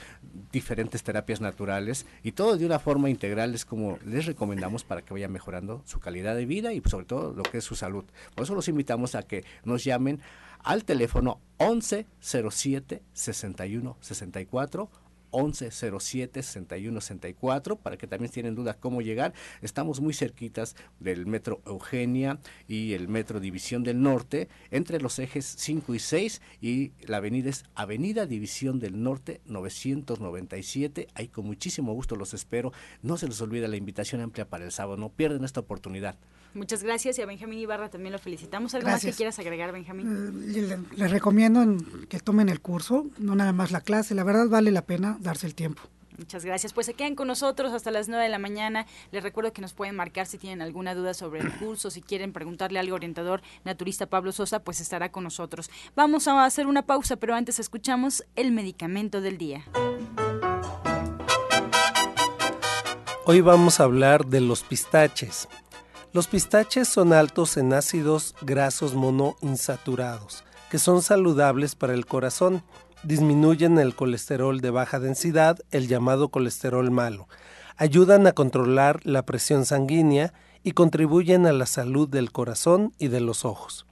diferentes terapias naturales y todo de una forma integral es como les recomendamos para que vayan mejorando su calidad de vida y sobre todo lo que es su salud. Por eso los invitamos a que nos llamen al teléfono 11 07 61 64 1107 6164 para que también tienen duda cómo llegar. Estamos muy cerquitas del metro Eugenia y el metro División del Norte, entre los ejes 5 y 6 y la avenida es Avenida División del Norte 997. Ahí con muchísimo gusto los espero. No se les olvide la invitación amplia para el sábado, no pierden esta oportunidad. Muchas gracias y a Benjamín Ibarra también lo felicitamos. ¿Algo más que quieras agregar, Benjamín? Eh, les recomiendo que tomen el curso, no nada más la clase. La verdad vale la pena darse el tiempo. Muchas gracias. Pues se quedan con nosotros hasta las 9 de la mañana. Les recuerdo que nos pueden marcar si tienen alguna duda sobre el curso, si quieren preguntarle al orientador naturista Pablo Sosa, pues estará con nosotros. Vamos a hacer una pausa, pero antes escuchamos el medicamento del día. Hoy vamos a hablar de los pistaches. Los pistaches son altos en ácidos grasos monoinsaturados, que son saludables para el corazón. Disminuyen el colesterol de baja densidad, el llamado colesterol malo. Ayudan a controlar la presión sanguínea y contribuyen a la salud del corazón y de los ojos.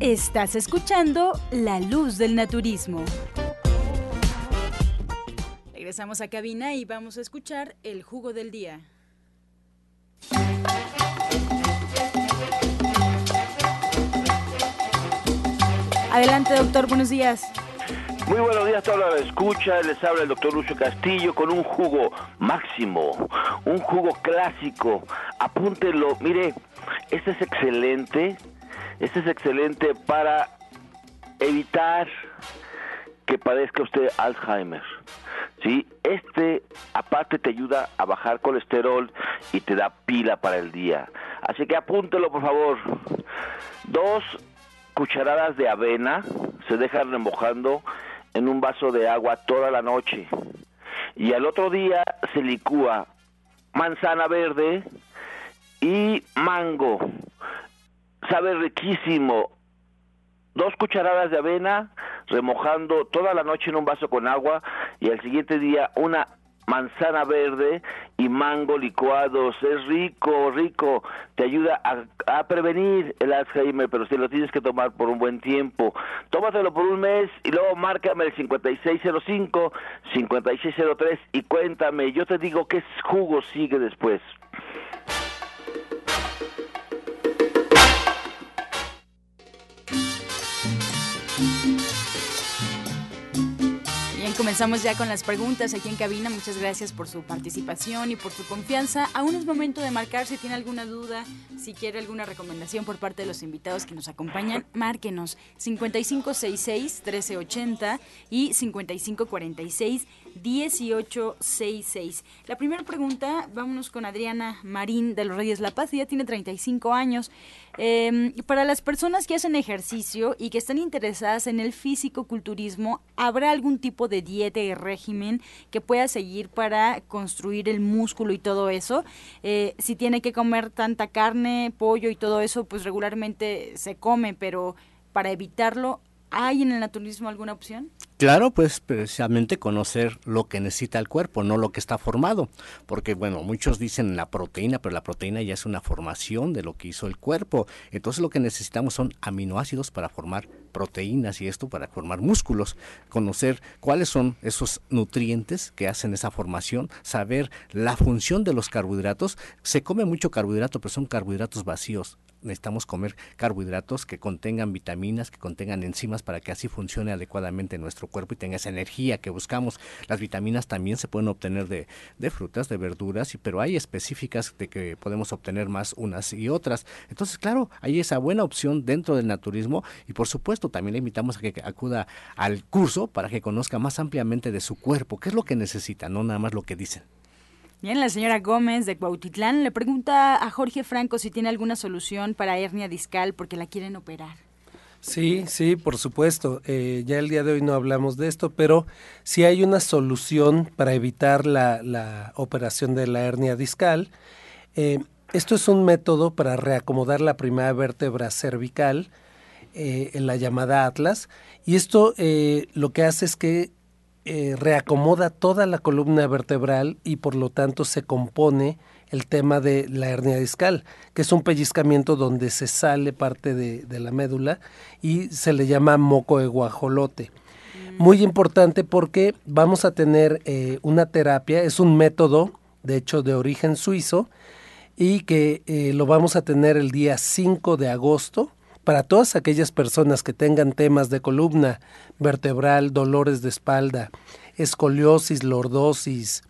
Estás escuchando La Luz del Naturismo. Regresamos a cabina y vamos a escuchar el jugo del día. Adelante, doctor, buenos días. Muy buenos días a toda la escucha. Les habla el doctor Lucio Castillo con un jugo máximo, un jugo clásico. Apúntelo. Mire, este es excelente. Este es excelente para evitar que padezca usted Alzheimer. ¿sí? Este aparte te ayuda a bajar colesterol y te da pila para el día. Así que apúntelo por favor. Dos cucharadas de avena se dejan remojando en un vaso de agua toda la noche. Y al otro día se licúa manzana verde y mango. sabe riquísimo. Dos cucharadas de avena remojando toda la noche en un vaso con agua y al siguiente día una manzana verde y mango licuados. Es rico, rico. Te ayuda a, prevenir el Alzheimer, pero si lo tienes que tomar por un buen tiempo. Tómatelo por un mes y luego márcame el 5605, 5603 y cuéntame. Yo te digo qué jugo sigue después. Comenzamos ya con las preguntas aquí en cabina. Muchas gracias por su participación y por su confianza. Aún es momento de marcar si tiene alguna duda, si quiere alguna recomendación por parte de los invitados que nos acompañan. Márquenos 5566-1380 y 5546-1866. La primera pregunta, vámonos con Adriana Marín de los Reyes La Paz. ya tiene 35 años. Eh, para las personas que hacen ejercicio y que están interesadas en el físico-culturismo, ¿habrá algún tipo de dieta y régimen que pueda seguir para construir el músculo y todo eso? Eh, si tiene que comer tanta carne, pollo y todo eso, pues regularmente se come, pero para evitarlo, ¿hay en el naturismo alguna opción? Claro, pues precisamente conocer lo que necesita el cuerpo, no lo que está formado, porque bueno, muchos dicen la proteína, pero la proteína ya es una formación de lo que hizo el cuerpo. Entonces lo que necesitamos son aminoácidos para formar proteínas y esto para formar músculos, conocer cuáles son esos nutrientes que hacen esa formación, saber la función de los carbohidratos. Se come mucho carbohidrato, pero son carbohidratos vacíos necesitamos comer carbohidratos que contengan vitaminas, que contengan enzimas para que así funcione adecuadamente nuestro cuerpo y tenga esa energía que buscamos. Las vitaminas también se pueden obtener de, de frutas, de verduras, pero hay específicas de que podemos obtener más unas y otras. Entonces, claro, hay esa buena opción dentro del naturismo y por supuesto también le invitamos a que acuda al curso para que conozca más ampliamente de su cuerpo, qué es lo que necesita, no nada más lo que dicen. Bien, la señora Gómez de Cuautitlán le pregunta a Jorge Franco si tiene alguna solución para hernia discal porque la quieren operar. Sí, sí, por supuesto. Eh, ya el día de hoy no hablamos de esto, pero sí hay una solución para evitar la, operación de la hernia discal. Eh, esto es un método para reacomodar la primera vértebra cervical, eh, en la llamada Atlas, y esto lo que hace es que eh, reacomoda toda la columna vertebral y por lo tanto se compone el tema de la hernia discal, que es un pellizcamiento donde se sale parte de, la médula y se le llama moco de guajolote. Mm. Muy importante porque vamos a tener eh, una terapia, es un método, de hecho, de origen suizo, y que eh, lo vamos a tener el día 5 de agosto para todas aquellas personas que tengan temas de columna vertebral, dolores de espalda, escoliosis, lordosis,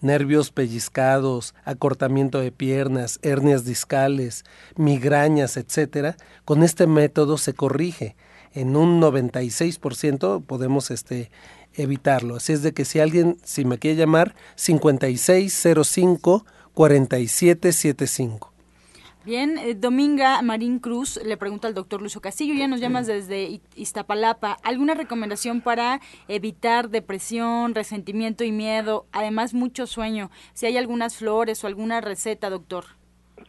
nervios pellizcados, acortamiento de piernas, hernias discales, migrañas, etcétera, con este método se corrige. En un 96% podemos este evitarlo. Así es de que si alguien si me quiere llamar 5605 4775. Bien, eh, Dominga Marín Cruz le pregunta al doctor Lucio Castillo, ya nos llamas desde Iztapalapa, ¿alguna recomendación para evitar depresión, resentimiento y miedo, además mucho sueño? Si hay algunas flores o alguna receta, doctor.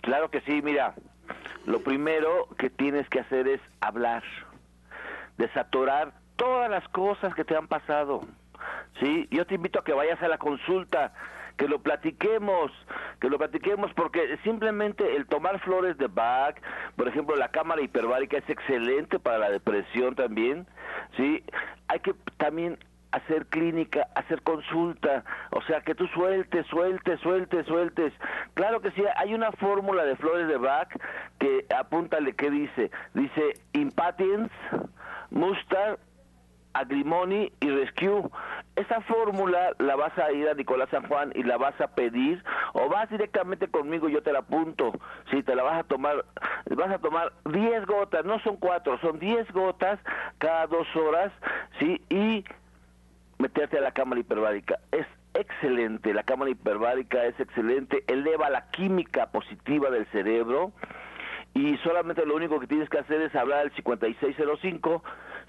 Claro que sí, mira, lo primero que tienes que hacer es hablar, desatorar todas las cosas que te han pasado. Sí, yo te invito a que vayas a la consulta que lo platiquemos, que lo platiquemos porque simplemente el tomar flores de Bach, por ejemplo, la cámara hiperbárica es excelente para la depresión también, ¿sí? Hay que también hacer clínica, hacer consulta, o sea, que tú sueltes, sueltes, sueltes, sueltes. Claro que sí, hay una fórmula de flores de Bach que apúntale qué dice. Dice impatience, mustard, Agrimoni y Rescue. Esa fórmula la vas a ir a Nicolás San Juan y la vas a pedir o vas directamente conmigo y yo te la apunto. Si te la vas a tomar, vas a tomar 10 gotas, no son 4, son 10 gotas cada dos horas, ¿sí? Y meterte a la cámara hiperbárica. Es excelente, la cámara hiperbárica es excelente, eleva la química positiva del cerebro y solamente lo único que tienes que hacer es hablar al 5605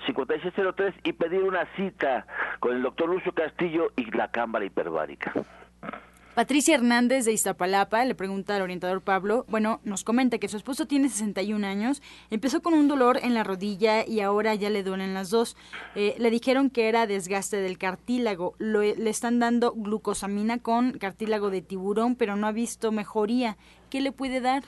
5603 y pedir una cita con el doctor Lucio Castillo y la cámara hiperbárica. Patricia Hernández de Iztapalapa le pregunta al orientador Pablo, bueno, nos comenta que su esposo tiene 61 años, empezó con un dolor en la rodilla y ahora ya le duelen las dos. Eh, le dijeron que era desgaste del cartílago, le están dando glucosamina con cartílago de tiburón, pero no ha visto mejoría. ¿Qué le puede dar?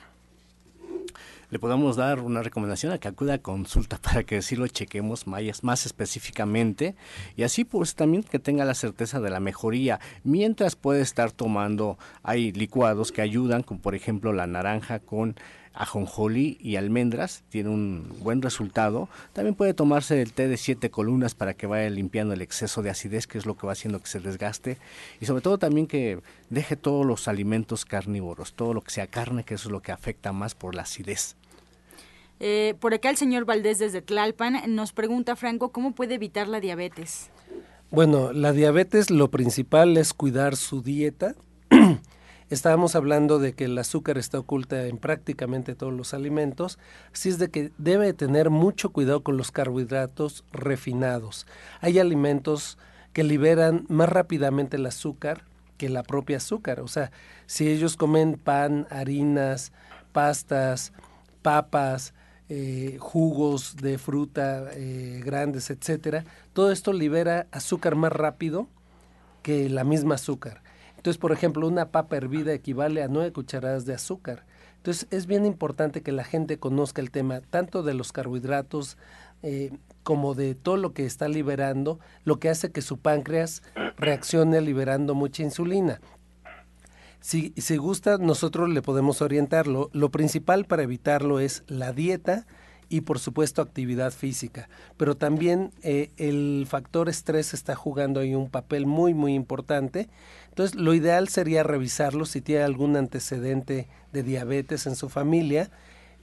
Le podemos dar una recomendación a que acuda a consulta <laughs> para que así lo chequemos más, más específicamente. Y así pues también que tenga la certeza de la mejoría. Mientras puede estar tomando hay licuados que ayudan como por ejemplo la naranja con ajonjolí y almendras, tiene un buen resultado. También puede tomarse el té de siete columnas para que vaya limpiando el exceso de acidez, que es lo que va haciendo que se desgaste. Y sobre todo también que deje todos los alimentos carnívoros, todo lo que sea carne, que eso es lo que afecta más por la acidez. Eh, por acá el señor Valdés desde Tlalpan nos pregunta, Franco, ¿cómo puede evitar la diabetes? Bueno, la diabetes lo principal es cuidar su dieta. <clears throat> <clears throat> Estábamos hablando de que el azúcar está oculta en prácticamente todos los alimentos, así es de que debe tener mucho cuidado con los carbohidratos refinados. Hay alimentos que liberan más rápidamente el azúcar que la propia azúcar, o sea, si ellos comen pan, harinas, pastas, papas, eh, jugos de fruta eh, grandes, etcétera, todo esto libera azúcar más rápido que la misma azúcar. Entonces, por ejemplo, una papa hervida equivale a nueve cucharadas de azúcar. Entonces, es bien importante que la gente conozca el tema tanto de los carbohidratos eh, como de todo lo que está liberando, lo que hace que su páncreas reaccione liberando mucha insulina. Si, si gusta, nosotros le podemos orientarlo. Lo principal para evitarlo es la dieta y por supuesto actividad física. Pero también eh, el factor estrés está jugando ahí un papel muy muy importante. Entonces lo ideal sería revisarlo si tiene algún antecedente de diabetes en su familia.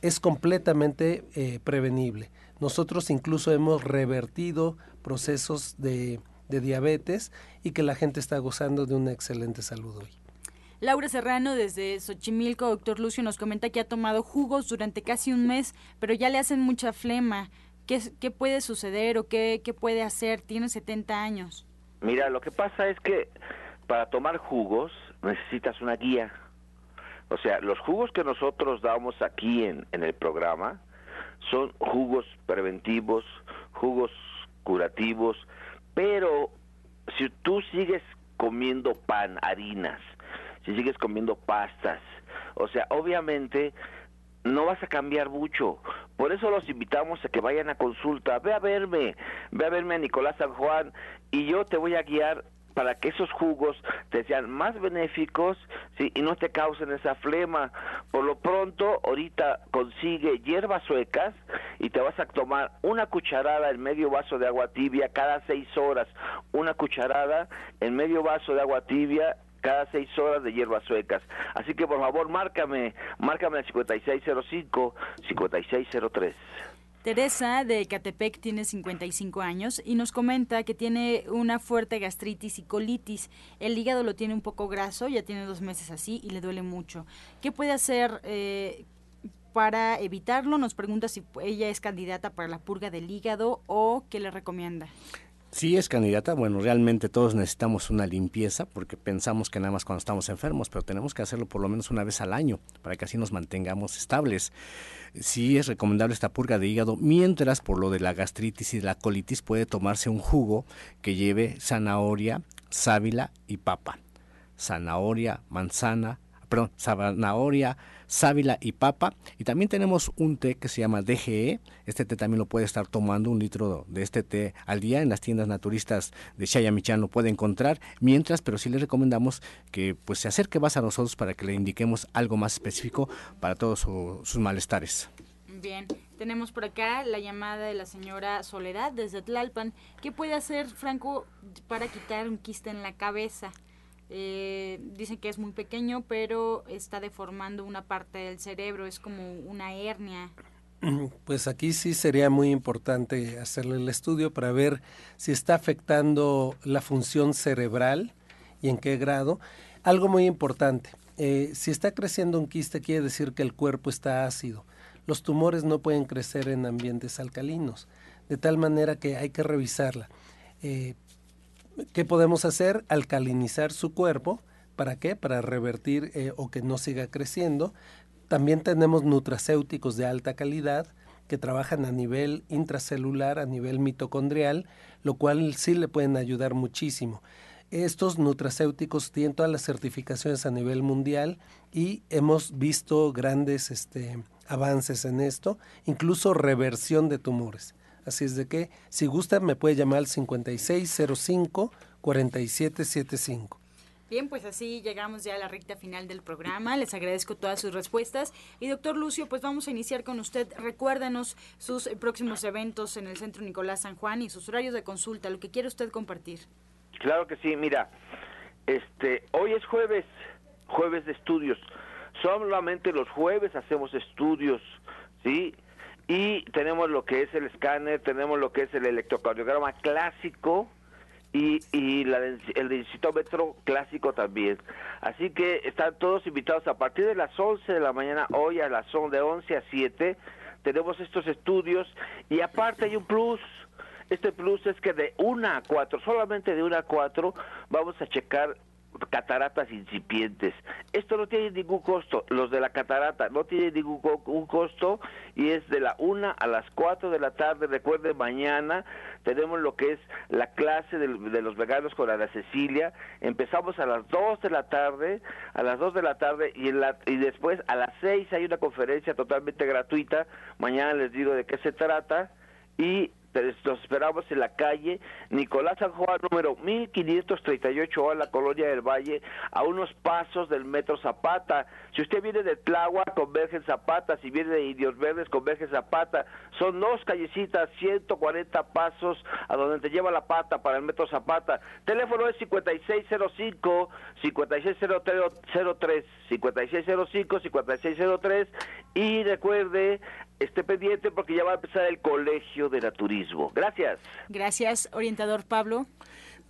Es completamente eh, prevenible. Nosotros incluso hemos revertido procesos de, de diabetes y que la gente está gozando de una excelente salud hoy. Laura Serrano desde Xochimilco, doctor Lucio, nos comenta que ha tomado jugos durante casi un mes, pero ya le hacen mucha flema. ¿Qué, qué puede suceder o qué, qué puede hacer? Tiene 70 años. Mira, lo que pasa es que para tomar jugos necesitas una guía. O sea, los jugos que nosotros damos aquí en, en el programa son jugos preventivos, jugos curativos, pero si tú sigues comiendo pan, harinas, si sigues comiendo pastas. O sea, obviamente no vas a cambiar mucho. Por eso los invitamos a que vayan a consulta. Ve a verme, ve a verme a Nicolás San Juan y yo te voy a guiar para que esos jugos te sean más benéficos ¿sí? y no te causen esa flema. Por lo pronto, ahorita consigue hierbas suecas y te vas a tomar una cucharada en medio vaso de agua tibia cada seis horas. Una cucharada en medio vaso de agua tibia cada seis horas de hierbas suecas. Así que por favor, márcame, márcame al 5605-5603. Teresa de Catepec tiene 55 años y nos comenta que tiene una fuerte gastritis y colitis. El hígado lo tiene un poco graso, ya tiene dos meses así y le duele mucho. ¿Qué puede hacer eh, para evitarlo? Nos pregunta si ella es candidata para la purga del hígado o qué le recomienda. Sí es candidata, bueno, realmente todos necesitamos una limpieza porque pensamos que nada más cuando estamos enfermos, pero tenemos que hacerlo por lo menos una vez al año para que así nos mantengamos estables. Sí es recomendable esta purga de hígado, mientras por lo de la gastritis y la colitis puede tomarse un jugo que lleve zanahoria, sábila y papa. Zanahoria, manzana, perdón, zanahoria, sábila y papa. Y también tenemos un té que se llama DGE. Este té también lo puede estar tomando, un litro de este té al día. En las tiendas naturistas de Chayamichan lo puede encontrar. Mientras, pero sí le recomendamos que pues se acerque más a nosotros para que le indiquemos algo más específico para todos sus malestares. Bien, tenemos por acá la llamada de la señora Soledad desde Tlalpan. ¿Qué puede hacer Franco para quitar un quiste en la cabeza? Eh, dicen que es muy pequeño, pero está deformando una parte del cerebro, es como una hernia. <clears throat> Pues aquí sí sería muy importante hacerle el estudio para ver si está afectando la función cerebral y en qué grado. Algo muy importante, eh, si está creciendo un quiste quiere decir que el cuerpo está ácido. Los tumores no pueden crecer en ambientes alcalinos, de tal manera que hay que revisarla. Eh, ¿Qué podemos hacer? Alcalinizar su cuerpo, ¿Para qué? Para revertir eh, o que no siga creciendo. También tenemos nutracéuticos de alta calidad que trabajan a nivel intracelular, a nivel mitocondrial, lo cual sí le pueden ayudar muchísimo. Estos nutracéuticos tienen todas las certificaciones a nivel mundial y hemos visto grandes este, avances en esto, incluso reversión de tumores. Así es de que, si gusta, me puede llamar al 5605-4775. Bien, pues así llegamos ya a la recta final del programa. Les agradezco todas sus respuestas. Y doctor Lucio, pues vamos a iniciar con usted. Recuérdanos sus próximos eventos en el Centro Nicolás San Juan y sus horarios de consulta, lo que quiere usted compartir. Claro que sí, mira, este, hoy es jueves, jueves de estudios. Solamente los jueves hacemos estudios, ¿sí? Y tenemos lo que es el escáner, tenemos lo que es el electrocardiograma clásico y, y la, el densitómetro clásico también. Así que están todos invitados a partir de las 11 de la mañana, hoy a las de 11 a 7, tenemos estos estudios y aparte hay un plus, este plus es que de una a cuatro, solamente de una a cuatro, vamos a checar cataratas incipientes. Esto no tiene ningún costo. Los de la catarata no tienen ningún costo y es de la una a las cuatro de la tarde. Recuerden, mañana tenemos lo que es la clase de, los veganos con Ana Cecilia. Empezamos a las dos de la tarde, a las dos de la tarde y, en la, y después a las seis hay una conferencia totalmente gratuita. Mañana les digo de qué se trata y los esperamos en la calle Nicolás San Juan, número 1538 a la Colonia del Valle, a unos pasos del Metro Zapata. Si usted viene de Tláhuac, converge en Zapata. Si viene de Indios Verdes, converge en Zapata. Son dos callecitas, 140 pasos a donde te lleva la pata para el Metro Zapata. Teléfono es 5605 5603 5605 5603 y recuerde esté pendiente porque ya va a empezar el Colegio de Naturismo. Gracias. Gracias, orientador Pablo.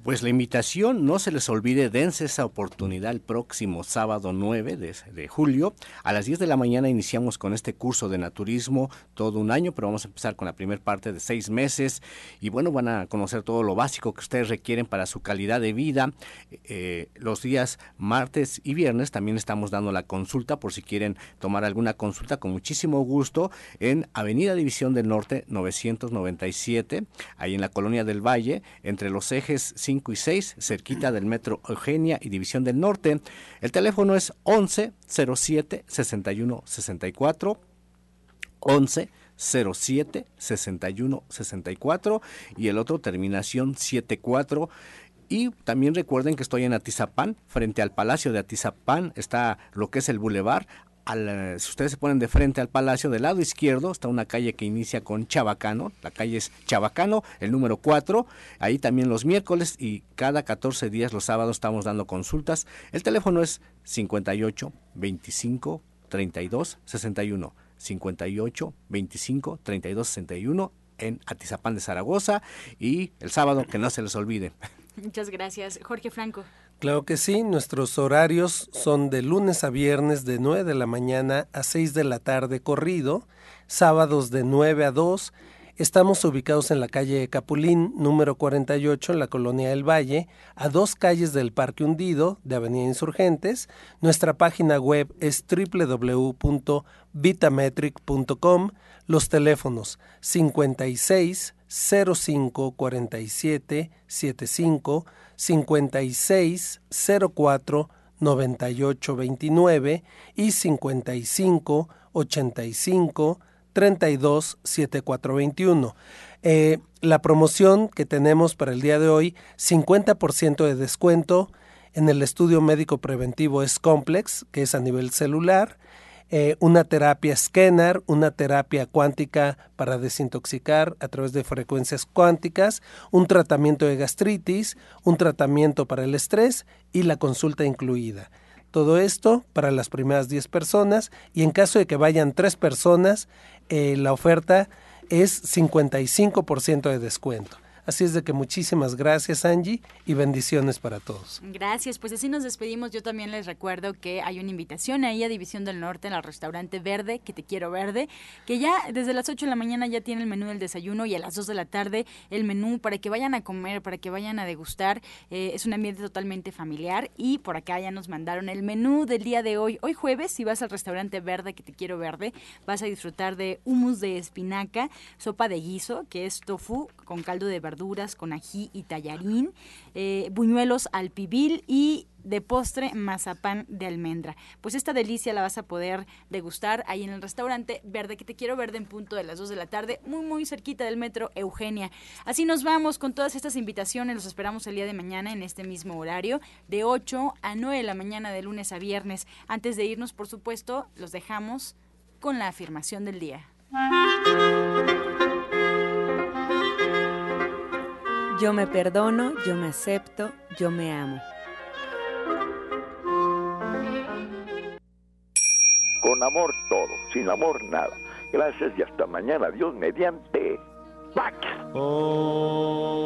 Pues la invitación, no se les olvide, dense esa oportunidad el próximo sábado 9 de, julio. A las 10 de la mañana iniciamos con este curso de naturismo todo un año, pero vamos a empezar con la primera parte de seis meses. Y bueno, van a conocer todo lo básico que ustedes requieren para su calidad de vida. Eh, los días martes y viernes también estamos dando la consulta por si quieren tomar alguna consulta con muchísimo gusto en Avenida División del Norte 997, ahí en la Colonia del Valle, entre los ejes 5 y 6, cerquita del metro Eugenia y División del Norte. El teléfono es 11 07 61 64 11 07 61 64 y el otro terminación 74 y también recuerden que estoy en Atizapán, frente al Palacio de Atizapán. Está lo que es el bulevar si ustedes se ponen de frente al palacio, del lado izquierdo está una calle que inicia con Chabacano, la calle es Chabacano, el número 4, ahí también los miércoles y cada 14 días los sábados estamos dando consultas. El teléfono es 58 25 32 61, 58 25 32 61 en Atizapán de Zaragoza y el sábado que no se les olvide. <laughs> Muchas gracias, Jorge Franco. Claro que sí, nuestros horarios son de lunes a viernes de 9 de la mañana a 6 de la tarde corrido, sábados de 9 a 2. Estamos ubicados en la calle Capulín, número 48, en la colonia del Valle, a dos calles del Parque Hundido de Avenida Insurgentes. Nuestra página web es www.vitametric.com. Los teléfonos 56 05 47 75 56 04 98 29 y 55 85 32 74 21. la promoción que tenemos para el día de hoy, 50% de descuento en el estudio médico preventivo es Complex, que es a nivel celular, eh, una terapia scanner, una terapia cuántica para desintoxicar a través de frecuencias cuánticas, un tratamiento de gastritis, un tratamiento para el estrés y la consulta incluida. Todo esto para las primeras 10 personas y en caso de que vayan 3 personas, eh, la oferta es 55% de descuento. Así es de que muchísimas gracias Angie y bendiciones para todos. Gracias, pues así nos despedimos. Yo también les recuerdo que hay una invitación ahí a División del Norte en el restaurante Verde, que te quiero verde, que ya desde las 8 de la mañana ya tiene el menú del desayuno y a las 2 de la tarde el menú para que vayan a comer, para que vayan a degustar. Eh, es un ambiente totalmente familiar y por acá ya nos mandaron el menú del día de hoy. Hoy jueves, si vas al restaurante Verde, que te quiero verde, vas a disfrutar de humus de espinaca, sopa de guiso, que es tofu con caldo de con ají y tallarín, eh, buñuelos al pibil y de postre mazapán de almendra. Pues esta delicia la vas a poder degustar ahí en el restaurante Verde, que te quiero verde en punto de las 2 de la tarde, muy muy cerquita del metro Eugenia. Así nos vamos con todas estas invitaciones, los esperamos el día de mañana en este mismo horario, de 8 a 9 de la mañana de lunes a viernes. Antes de irnos, por supuesto, los dejamos con la afirmación del día. Yo me perdono, yo me acepto, yo me amo. Con amor todo, sin amor nada. Gracias y hasta mañana. Dios mediante. ¡Pax! Oh.